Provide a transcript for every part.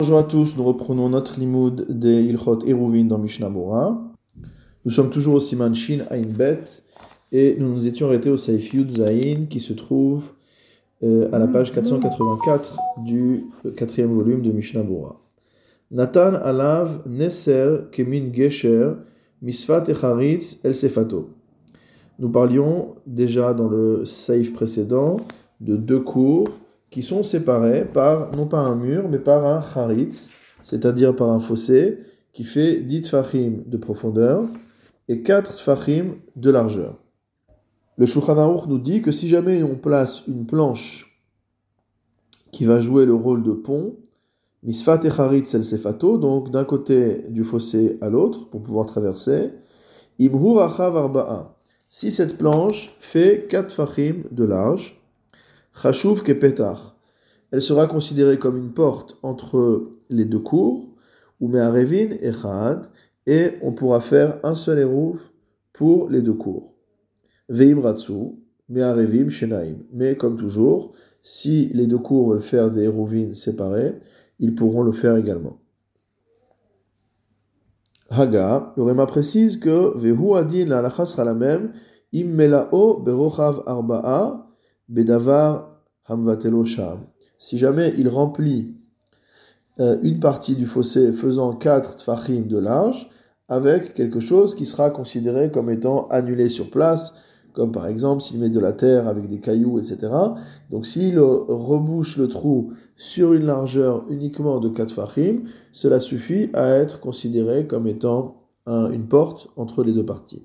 Bonjour à tous, nous reprenons notre limoud des Ilchot Eruvin dans Mishnah. Nous sommes toujours au Siman Shin Ain Bet et nous nous étions arrêtés au Saif Yud Zain qui se trouve euh, à la page 484 du quatrième volume de Mishnah. Nathan alav neser kemin gesher misfat echaritz el sefato. Nous parlions déjà dans le Saif précédent de deux cours qui sont séparés par, non pas un mur, mais par un charitz, c'est-à-dire par un fossé, qui fait 10 tfachim de profondeur et 4 tfachim de largeur. Le Shulchan Aruch nous dit que si jamais on place une planche qui va jouer le rôle de pont, misfat et charitz el sefato, donc d'un côté du fossé à l'autre, pour pouvoir traverser, imhur achav arba'a. Si cette planche fait 4 tfachim de large, Chashuv kepetar. Elle sera considérée comme une porte entre les deux cours, ou me'arevin et chad, et on pourra faire un seul érouf pour les deux cours. Veim ratsu, me'arevim shenaim. Mais comme toujours, si les deux cours veulent faire des érouvines séparés, ils pourront le faire également. Haga, le précise que Vehu adin la sera la même, im melao berochav arba'a, Bedavar Hamvatelo Sham. Si jamais il remplit euh, une partie du fossé faisant 4 tfachim de large, avec quelque chose qui sera considéré comme étant annulé sur place, comme par exemple s'il met de la terre avec des cailloux, etc. Donc s'il rebouche le trou sur une largeur uniquement de 4 tfachim, cela suffit à être considéré comme étant un, une porte entre les deux parties.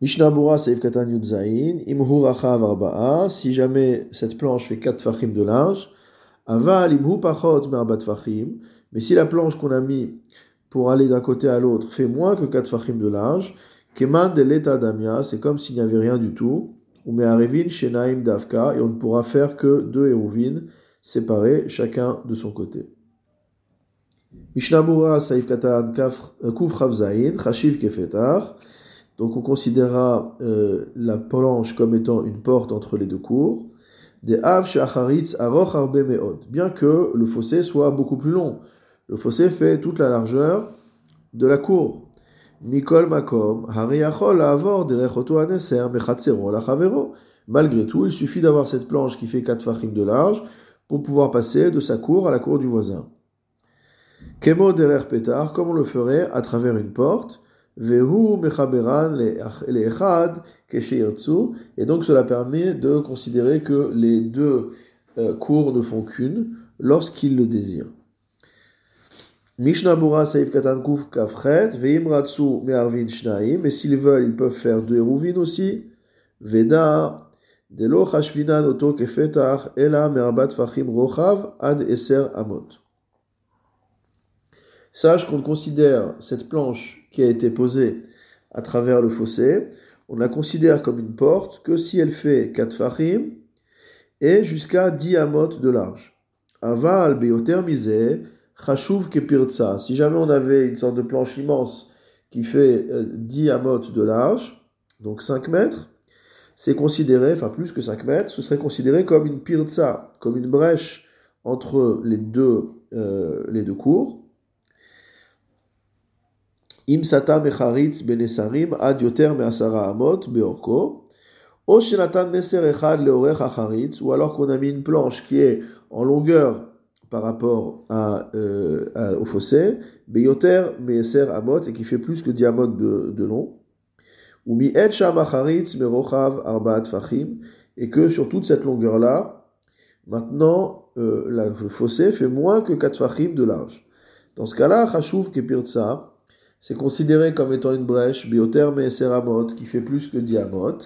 Mishnah Bura Seif Katan Yudzain, Imhu Rachav Arba'a, si jamais cette planche fait 4 fachim de large, Aval Imhu Pachot Merbat fachim, mais si la planche qu'on a mis pour aller d'un côté à l'autre fait moins que 4 fachim de large, Keman de l'État Damia, c'est comme s'il n'y avait rien du tout, ou Me'arevin Shenaim Davka, et on ne pourra faire que deux Eruvin séparés, chacun de son côté. Mishnah Bura Seif Katan Kuf Chavzain, Chashiv Kefetar, donc on considérera euh, la planche comme étant une porte entre les deux cours. Des bien que le fossé soit beaucoup plus long. Le fossé fait toute la largeur de la cour. Mikol makom, Malgré tout, il suffit d'avoir cette planche qui fait 4 fachim de large pour pouvoir passer de sa cour à la cour du voisin. Kemo derer petar, comme on le ferait à travers une porte, et donc cela permet de considérer que les deux euh, cours ne font qu'une lorsqu'ils le désirent. Mishnah Bura Saif Katan Kuf Kafret, Veimratsu Me'arvin Shnaim, et s'ils veulent, ils peuvent faire deux Eruvin aussi. Veda, Delo Chashvinan Oto Kefetach, Ela Me'arbat Fachim Rochav, Ad Eser Amot. Sache qu'on considère cette planche qui a été posée à travers le fossé, on la considère comme une porte que si elle fait 4 fachim et jusqu'à 10 amot de large. Aval beotermisé, chashuv kepirtsa. Si jamais on avait une sorte de planche immense qui fait 10 euh, amot de large, donc 5 mètres, c'est considéré, enfin plus que 5 mètres, ce serait considéré comme une pirtsa, comme une brèche entre les deux, euh, les deux cours. Im sata mecharitz benesarim ad yoter measara amot beorko. O shenatan neser echad leorech acharitz, ou alors qu'on a une planche qui est en longueur par rapport à, euh, à, au fossé, beyoter meser amot, et qui fait plus que diamot de, de long. Ou mi et sham acharitz merochav arbaat fachim, et que sur toute cette longueur-là, maintenant, euh, la, le fossé fait moins que 4 fachim de large. Dans ce cas-là, chashuv kepirtsa, c'est considéré comme étant une brèche, biotherme et céramot, qui fait plus que diamot.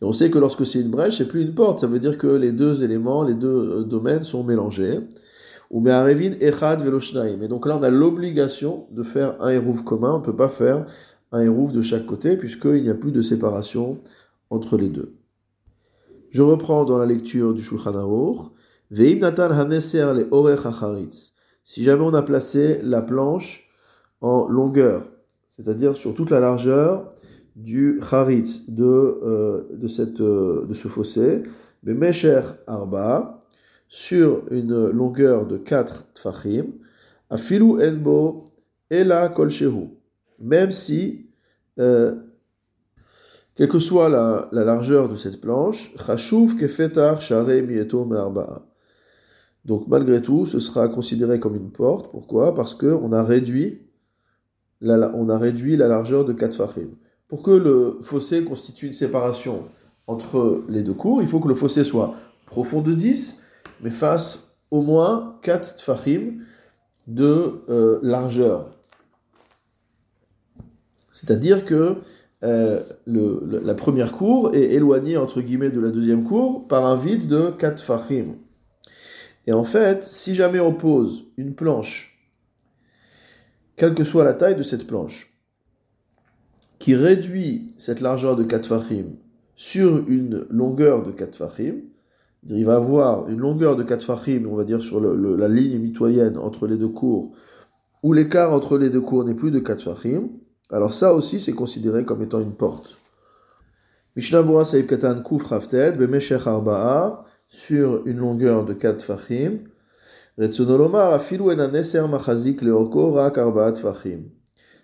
Et on sait que lorsque c'est une brèche, c'est plus une porte, ça veut dire que les deux éléments, les deux euh, domaines sont mélangés. Ou me'arevin echad veloshnaim. Et donc là, on a l'obligation de faire un hérouf commun, on ne peut pas faire un hérouf de chaque côté, puisqu'il n'y a plus de séparation entre les deux. Je reprends dans la lecture du Shulchan Aruch. Haneser le orech. Si jamais on a placé la planche en longueur, c'est-à-dire sur toute la largeur du charitz de, euh, de, cette, euh, de ce fossé, Mesher Arba, sur une longueur de 4 tfachim, afilu enbo ela kolshehu. Même si, euh, quelle que soit la, largeur de cette planche, chashuv kefetar. Donc malgré tout, ce sera considéré comme une porte. Pourquoi? Parce qu'on a réduit la, a réduit la largeur de 4 fachim. Pour que le fossé constitue une séparation entre les deux cours, il faut que le fossé soit profond de 10 mais fasse au moins 4 tfachim de euh, largeur. C'est-à-dire que euh, la première cour est éloignée de la deuxième cour par un vide de 4 tfachim. Et en fait, si jamais on pose une planche, quelle que soit la taille de cette planche, qui réduit cette largeur de 4 tfachim sur une longueur de 4 tfachim, il va avoir une longueur de 4 fachim, on va dire sur la ligne mitoyenne entre les deux cours, où l'écart entre les deux cours n'est plus de 4 fachim, alors ça aussi c'est considéré comme étant une porte. Mishnah Katan Kuf Rafted, Bemeshech Arba'a, sur une longueur de 4 fachim.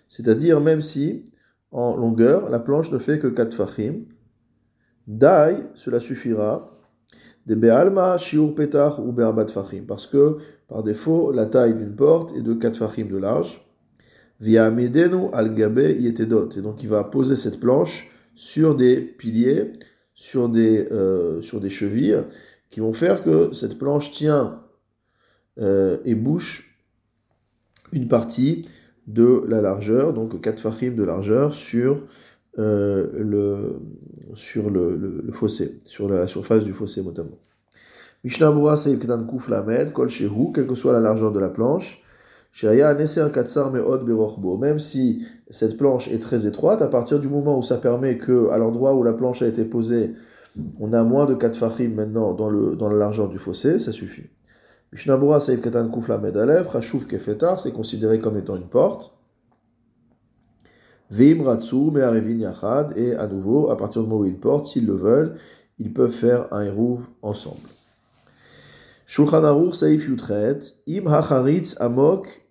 C'est-à-dire, même si, en longueur, la planche ne fait que 4 fachim, Dai, cela suffira, des Be'alma, Shiur Petach ou Be'abat Fachim. Parce que, par défaut, la taille d'une porte est de 4 Fachim de large. Via Midenu al Yetedot. Et donc, il va poser cette planche sur des piliers, sur des, euh, sur des chevilles, qui vont faire que cette planche tient euh, et bouche une partie de la largeur, donc 4 Fachim de largeur, sur euh, le, sur le, fossé, sur la surface du fossé notamment. Mishnah Bura Seif Ketan Kuf Lamed, Kol Shehu, quelle que soit la largeur de la planche, Shaya Neser Katsar Meod Berochbo, même si cette planche est très étroite, à partir du moment où ça permet que, à l'endroit où la planche a été posée, on a moins de 4 fachim maintenant dans, le, dans la largeur du fossé, ça suffit. Mishnah Bura Seif Ketan Kuf Lamed Alef, Rashuf Kefetar, c'est considéré comme étant une porte. Veim Ratsu, Me'arevin Yachad, et à nouveau, à partir du moment où ils portent, s'ils le veulent, ils peuvent faire un hérouve ensemble. Shulchan Aruch Saif Yutret, Im Hacharitz Amok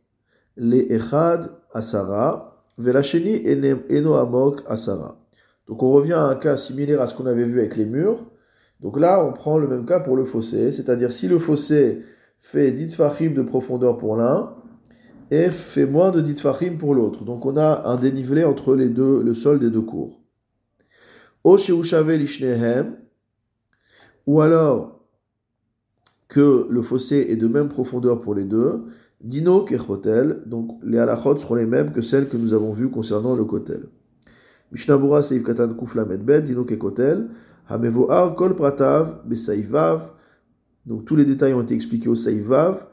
le Echad Asara, Velacheni Eno Amok Asara. Donc on revient à un cas similaire à ce qu'on avait vu avec les murs. Donc là, on prend le même cas pour le fossé, c'est-à-dire si le fossé fait 10 fachim de profondeur pour l'un, et fait moins de 10 fachim pour l'autre. Donc on a un dénivelé entre les deux, le sol des deux cours. ou alors que le fossé est de même profondeur pour les deux. Dino kechotel, donc les halachot seront les mêmes que celles que nous avons vues concernant le kotel. Mishnabura seif katan kufla medbet, dino kekotel, hamevoar kol pratav besaivav. Donc tous les détails ont été expliqués au saivav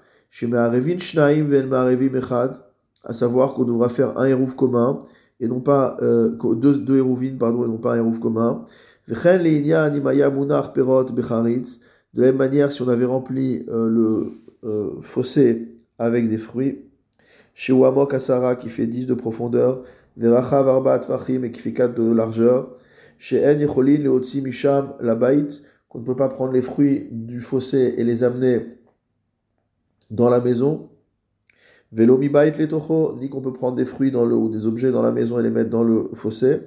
à savoir qu'on devra faire un hérouf commun, et non pas euh, deux, deux pardon, et non pas un hérouf commun. De la même manière, si on avait rempli euh, le euh, fossé avec des fruits, chez Wamok Asara qui fait 10 de profondeur, Veracha Varbat Fachim et qui fait 4 de largeur, chez En Yecholin Leotsi Misham Labait, qu'on ne peut pas prendre les fruits du fossé et les amener dans la maison. Velo mi bait ni qu'on peut prendre des fruits dans le, ou des objets dans la maison et les mettre dans le fossé.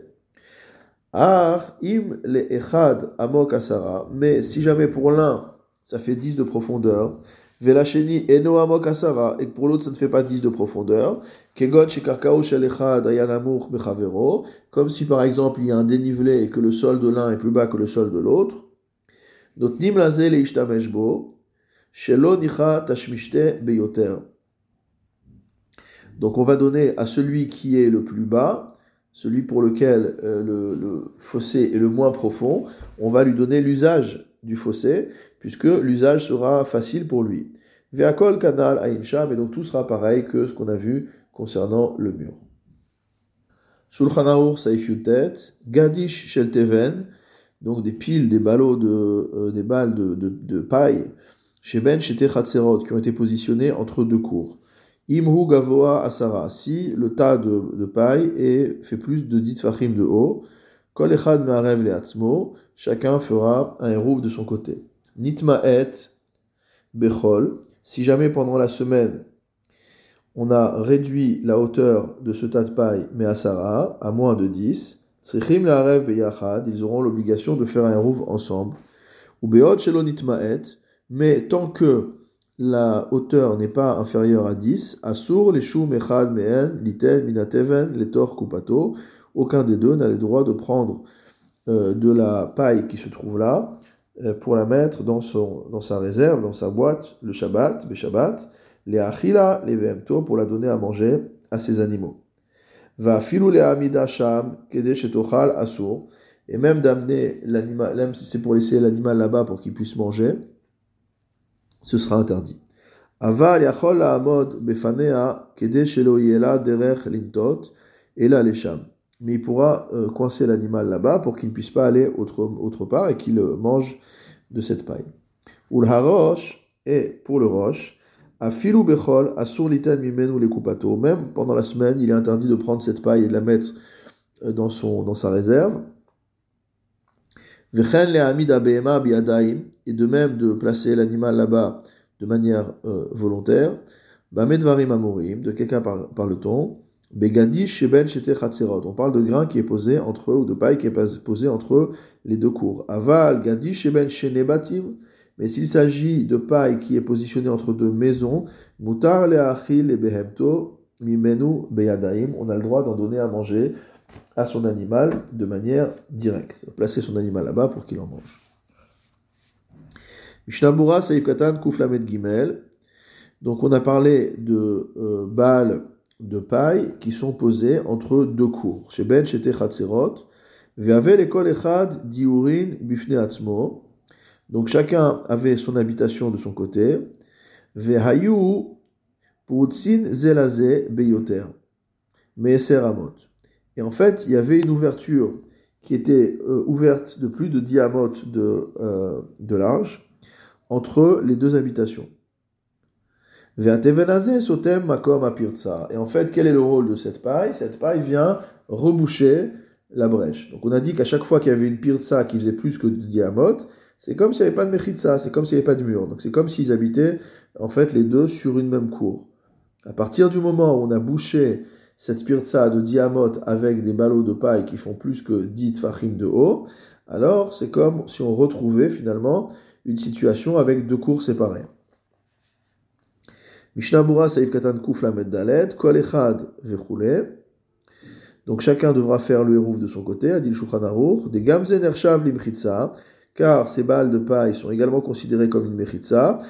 Ar im le echad amok asara. Mais si jamais pour l'un, ça fait 10 de profondeur, velacheni eno amok asara, et pour l'autre, ça ne fait pas 10 de profondeur, comme si par exemple il y a un dénivelé et que le sol de l'un est plus bas que le sol de l'autre. Donc on va donner à celui qui est le plus bas, celui pour lequel euh, le, fossé est le moins profond, on va lui donner l'usage du fossé, puisque l'usage sera facile pour lui. Et donc tout sera pareil que ce qu'on a vu concernant le mur. Shulchan Aruch Saifyutet, Gadish Shelteven, donc des piles, des ballots de, euh, des balles de, de paille chez Ben, chez qui ont été positionnés entre deux cours. Imhu Gavoa Asara, si le tas de, paille est, fait plus de 10 fachim de haut, Kol Echad Me'arev Leatzmo, chacun fera un hérouf de son côté. Nitma et Bechol, si jamais pendant la semaine, on a réduit la hauteur de ce tas de paille, mais à Sarah, à moins de 10, Tzrichim la rêve beyachad, ils auront l'obligation de faire un rouve ensemble. Ou beot shelonit ma'et, mais tant que la hauteur n'est pas inférieure à 10, Asur, les choux, mechad, mehen, liten, minateven, les tor, kupato, aucun des deux n'a le droit de prendre euh, de la paille qui se trouve là euh, pour la mettre dans, son, dans sa réserve, dans sa boîte, le Shabbat, le Shabbat, les achila, les vemto, pour la donner à manger à ses animaux. Va filou le amida sham, kedesh asur, et même d'amener l'animal, même si c'est pour laisser l'animal là-bas pour qu'il puisse manger, ce sera interdit. Aval yachol amod befanea, kedesh yela derech lintot, et là les sham. Mais il pourra euh, coincer l'animal là-bas pour qu'il ne puisse pas aller autre, autre part et qu'il euh, mange de cette paille. Ou le et pour le roche, Afilu bechol, asur litan mimenu les kupato. Même pendant la semaine, il est interdit de prendre cette paille et de la mettre euh, dans, son, dans sa réserve. Vechen le amid abehema biadaim. Et de même de placer l'animal là-bas de manière euh, volontaire. Bamedvarim amorim, de quelqu'un par, par le ton. Begadi sheben shete On parle de grain qui est posé entre eux, ou de paille qui est posé entre les deux cours. Aval, gadi sheben shenebatim. Mais s'il s'agit de paille qui est positionnée entre deux maisons, mutar le achil et behemto mimenu beyadaim, on a le droit d'en donner à manger à son animal de manière directe. Placer son animal là-bas pour qu'il en mange. Mishnabura Saïf Katan Kouflamet. Donc on a parlé de euh, balles de paille qui sont posées entre deux cours. Chez Ben, chez Chatzerot. Ve'ave l'école echad diurin bifne atzmo. Donc chacun avait son habitation de son côté. Vehayu putzin zelaze beyoter. Et en fait, il y avait une ouverture qui était euh, ouverte de plus de 10 de, euh, de large entre les deux habitations. sotem makom apirtsa. Et en fait, quel est le rôle de cette paille? Cette paille vient reboucher la brèche. Donc on a dit qu'à chaque fois qu'il y avait une pirtsa qui faisait plus que 10 c'est comme s'il n'y avait pas de mechitza, c'est comme s'il n'y avait pas de mur. Donc c'est comme s'ils habitaient en fait les deux sur une même cour. À partir du moment où on a bouché cette pirza de diamot avec des ballots de paille qui font plus que 10 tfachim de haut, alors c'est comme si on retrouvait finalement une situation avec deux cours séparées. Mishnah Saïf Katan Kuf Dalet, Kol Echad Donc chacun devra faire le hérouf de son côté, Adil Shulchan Aruch, des Gamzen Ershav Limchitza, car ces balles de paille sont également considérées comme une mechitza,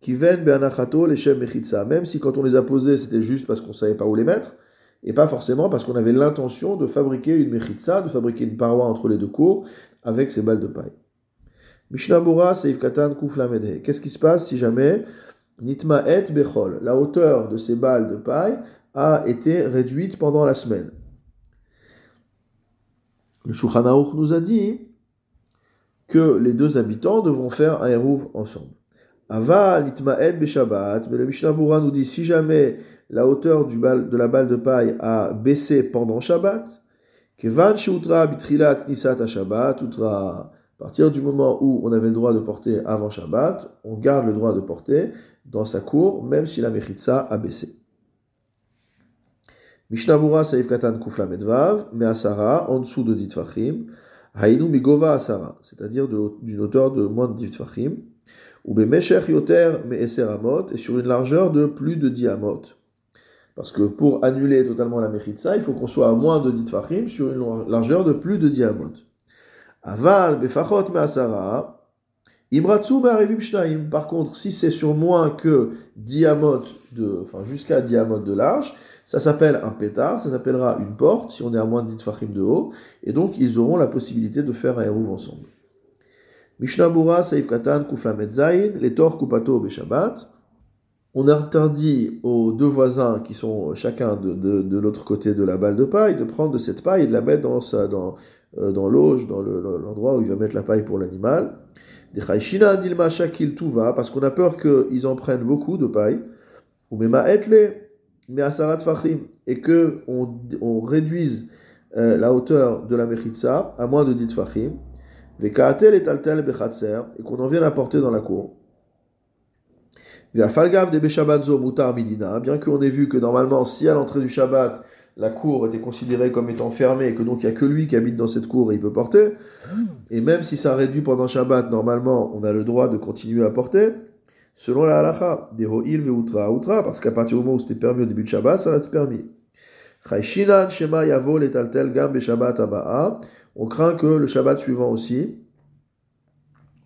kiven be'anachato même si quand on les a posées, c'était juste parce qu'on savait pas où les mettre, et pas forcément parce qu'on avait l'intention de fabriquer une mechitza, de fabriquer une paroi entre les deux cours avec ces balles de paille. Mishnah Bora, Seif Katan, Qu'est-ce qui se passe si jamais Nitma et Bechol, la hauteur de ces balles de paille, a été réduite pendant la semaine? Le Shulchan nous a dit que les deux habitants devront faire un Hérouv ensemble. Ava l'itma'ed beshabbat, mais le Mishnah nous dit si jamais la hauteur de la balle de paille a baissé pendant Shabbat, kevan shoutra bitrilat knisat Shabbat, outra, à partir du moment où on avait le droit de porter avant Shabbat, on garde le droit de porter dans sa cour, même si la mechitza a baissé. Mishnabura Saif Katan Kufla Medvav, Measara, en dessous de Ditfachim, Hainu Migova Asara, c'est-à-dire d'une hauteur de moins de Ditfachim, ou Bemeshech Yoter Meeseramot, et sur une largeur de plus de Diamot. Parce que pour annuler totalement la Mechitza, il faut qu'on soit à moins de Ditfachim sur une largeur de plus de Diamot. Aval Befachot Measara, Imratsu Me'arivim Shnaim. Par contre, si c'est sur moins que Diamot de, enfin jusqu'à Diamot de large, ça s'appelle un pétard, ça s'appellera une porte, si on est à moins de 10 fachim de haut, et donc ils auront la possibilité de faire un hérouv ensemble. Mishnah Bura, Saif Katan, Zayin, les Tor Kupato Beshabbat. On interdit aux deux voisins qui sont chacun de, de, l'autre côté de la balle de paille de prendre de cette paille et de la mettre dans, sa, dans, euh, dans l'auge, dans l'endroit où il va mettre la paille pour l'animal. Des Chaishina Dilma Shakil Tuva, parce qu'on a peur qu'ils en prennent beaucoup de paille. Ou Mema Etle, mais à Sarat Fachim, et que on, on réduise euh, la hauteur de la Mechitsa à moins de 10 Fachim, Vekaatel et taltel bechatser, et qu'on en vienne à porter dans la cour. Ve'afalgav de beshabbatzo mutar midina, bien qu'on ait vu que normalement, si à l'entrée du Shabbat, la cour était considérée comme étant fermée et que donc il n'y a que lui qui habite dans cette cour et il peut porter, et même si ça réduit pendant Shabbat, normalement, on a le droit de continuer à porter, selon la halacha, des ho'il ve'utra outra, parce qu'à partir du moment où c'était permis au début de Shabbat, ça va être permis. shema yavo letaltel gam beshabbat aba'a, on craint que le Shabbat suivant aussi,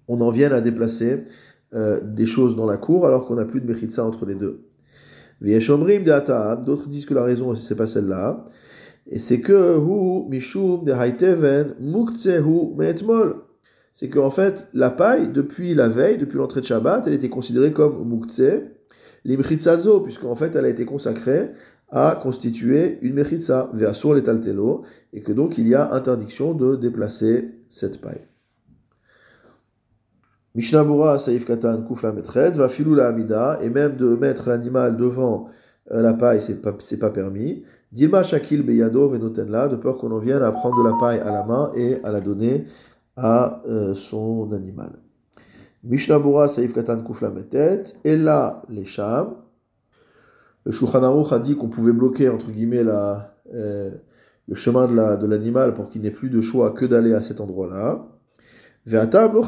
on en vienne à déplacer euh, des choses dans la cour alors qu'on n'a plus de mechitza entre les deux. D'autres disent que la raison, c'est pas celle-là. Et c'est que hu mishum de haiteven hu me'etmol. C'est qu'en fait, la paille, depuis la veille, depuis l'entrée de Shabbat, elle était considérée comme muktzeh, limchitzazo, puisqu'en fait, elle a été consacrée à constituer une mechitza, ve'asur letaltelo, et que donc il y a interdiction de déplacer cette paille. Mishnabura Saif Katan Kufla Metred, va filou la Amida, et même de mettre l'animal devant euh, la paille, c'est pas, pas permis. Dilma Shakil Beyado Venotenla, de peur qu'on en vienne à prendre de la paille à la main et à la donner à euh, son animal. Mishnabura Saif Katan Kufla Metet, et là, les Sham. Le Shulchan a dit qu'on pouvait bloquer, entre guillemets, euh, le chemin de, la, de l'animal pour qu'il n'ait plus de choix que d'aller à cet endroit-là. Ve'atam lo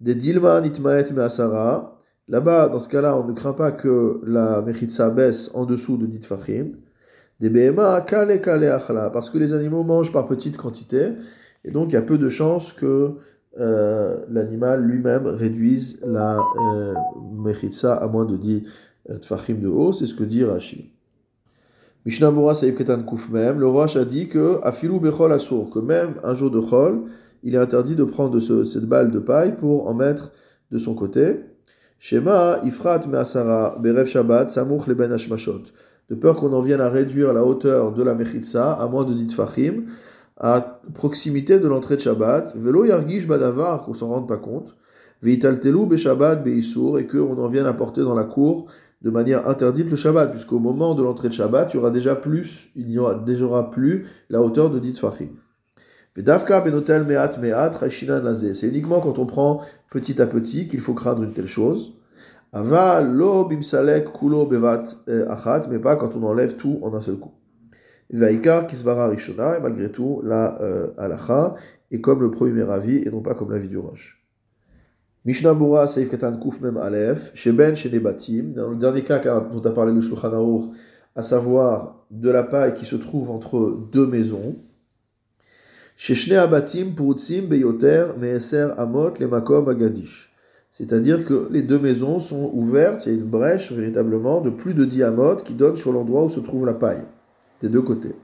des Dilma Nitmaet Measara. Là-bas, dans ce cas-là, on ne craint pas que la Mechitsa baisse en dessous de Ditfachim. Des Behema Kale Kale Achla. Parce que les animaux mangent par petite quantité. Donc, il y a peu de chances que euh, l'animal lui-même réduise la euh, Mechitsa à moins de 10 euh, Tfachim de haut. C'est ce que dit Rashi. Mishnah Mura Saïf Ketan Kufmem. Le Roche a dit que Afilu Bechol Asur, que même un jour de Chol, il est interdit de prendre cette balle de paille pour en mettre de son côté. Shema, Ifrat Me'asara, Berev Shabbat, Samuch Leben Hashmashot. De peur qu'on en vienne à réduire la hauteur de la Mechitsa à moins de Ditfachim, à proximité de l'entrée de Shabbat. Velo Yargish Badavar, qu'on s'en rende pas compte. Veitaltelu Beshabbat Beisur, et qu'on en vienne à porter dans la cour de manière interdite le Shabbat, puisqu'au moment de l'entrée de Shabbat, il y aura déjà plus, il n'y aura déjà plus la hauteur de Ditfachim. C'est uniquement quand on prend petit à petit qu'il faut craindre une telle chose. Ava lo bimsalek kulo bevat eh, achat, mais pas quand on enlève tout en un seul coup. Vaikar kisvara rishona, et malgré tout, la euh, est comme le premier avis et non pas comme l'avis du roche. Mishnah Bura Seif Katan Kuf Mem Aleph, Sheben Shenebatim, dans le dernier cas dont a parlé le Shulchan à savoir de la paille qui se trouve entre deux maisons. C'est-à-dire que les deux maisons sont ouvertes, il y a une brèche véritablement de plus de 10 amot qui donne sur l'endroit où se trouve la paille, des deux côtés.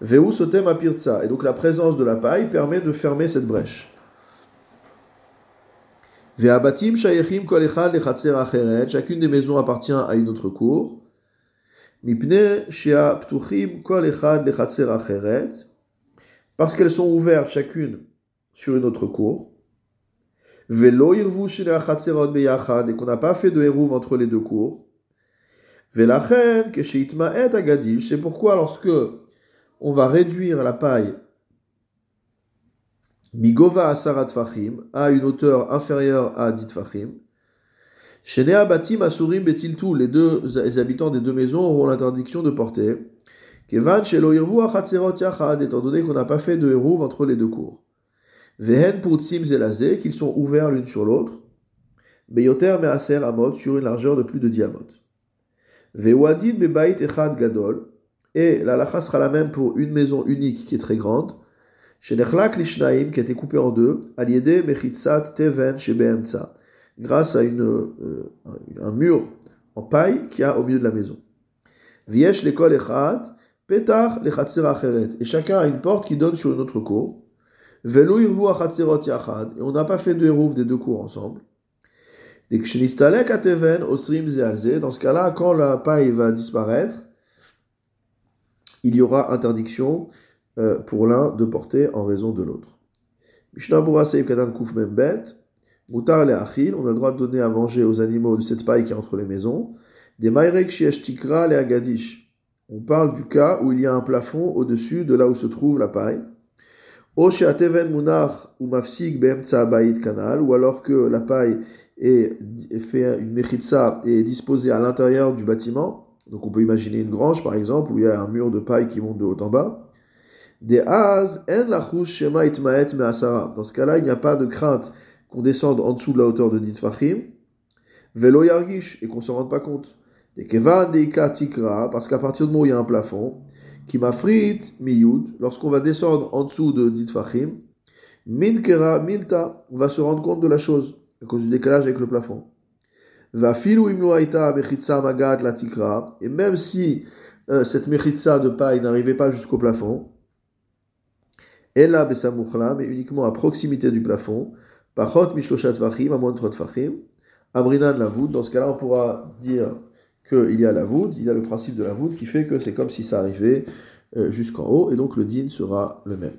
Veu sotem apirtsa. Et donc la présence de la paille permet de fermer cette brèche. Ve'abatim shayechim kol echad acheret. Chacune des maisons appartient à une autre cour. Mipne shea ptuchim kol echad acheret parce qu'elles sont ouvertes chacune sur une autre cour. Velo et qu'on n'a pas fait de hérouv entre les deux cours. C'est pourquoi lorsque on va réduire la paille migova asarat fachim à une hauteur inférieure à dit fachim. Shenea batim asurim betiltu, les deux les habitants des deux maisons auront l'interdiction de porter. Kevan shelo yachad, étant donné qu'on n'a pas fait de hérouv entre les deux cours. Vehen purtsim zelazé, qu'ils sont ouverts l'une sur l'autre. Beyoter measer amot, sur une largeur de plus de 10 amot. Vewadid bebait echad gadol, et la lacha sera la même pour une maison unique qui est très grande. Shenechlak lishnaim, qui a été coupée en deux, aliede mechitzat teven shebeemtsa, grâce à une, euh, un mur en paille qui a au milieu de la maison. Viesh lekol echad, Petar le acheret. Et chacun a une porte qui donne sur une autre cour. Velo irvu yachad. Et on n'a pas fait de hérouf des deux cours ensemble. Dans ce cas-là, quand la paille va disparaître, il y aura interdiction euh, pour l'un de porter en raison de l'autre. Achil. On a le droit de donner à manger aux animaux de cette paille qui est entre les maisons. Des Tikra le Agadish on parle du cas où il y a un plafond au-dessus de là où se trouve la paille. ou kanal, ou alors que la paille est, fait une mechitsa et est disposée à l'intérieur du bâtiment. Donc on peut imaginer une grange par exemple où il y a un mur de paille qui monte de haut en bas. Des az en la shema itmaet me'asara. Dans ce cas-là, il n'y a pas de crainte qu'on descende en dessous de la hauteur de Ditfachim. Velo yargish et qu'on s'en rende pas compte. Des kevan deika tikra parce qu'à partir moment où il y a un plafond, qui m'afrit miyud, lorsqu'on va descendre en dessous de Ditfachim, minkera milta, on va se rendre compte de la chose à cause du décalage avec le plafond. Va magat la tikra, et même si euh, cette mechitsa de paille n'arrivait pas jusqu'au plafond, Ella besamuchla, mais uniquement à proximité du plafond. Pachot mishloshat vachim, de 3 tfachim. Amrinan la voûte. Dans ce cas-là, on pourra dire qu'il y a la voûte, il y a le principe de la voûte qui fait que c'est comme si ça arrivait euh, jusqu'en haut, et donc le din sera le même.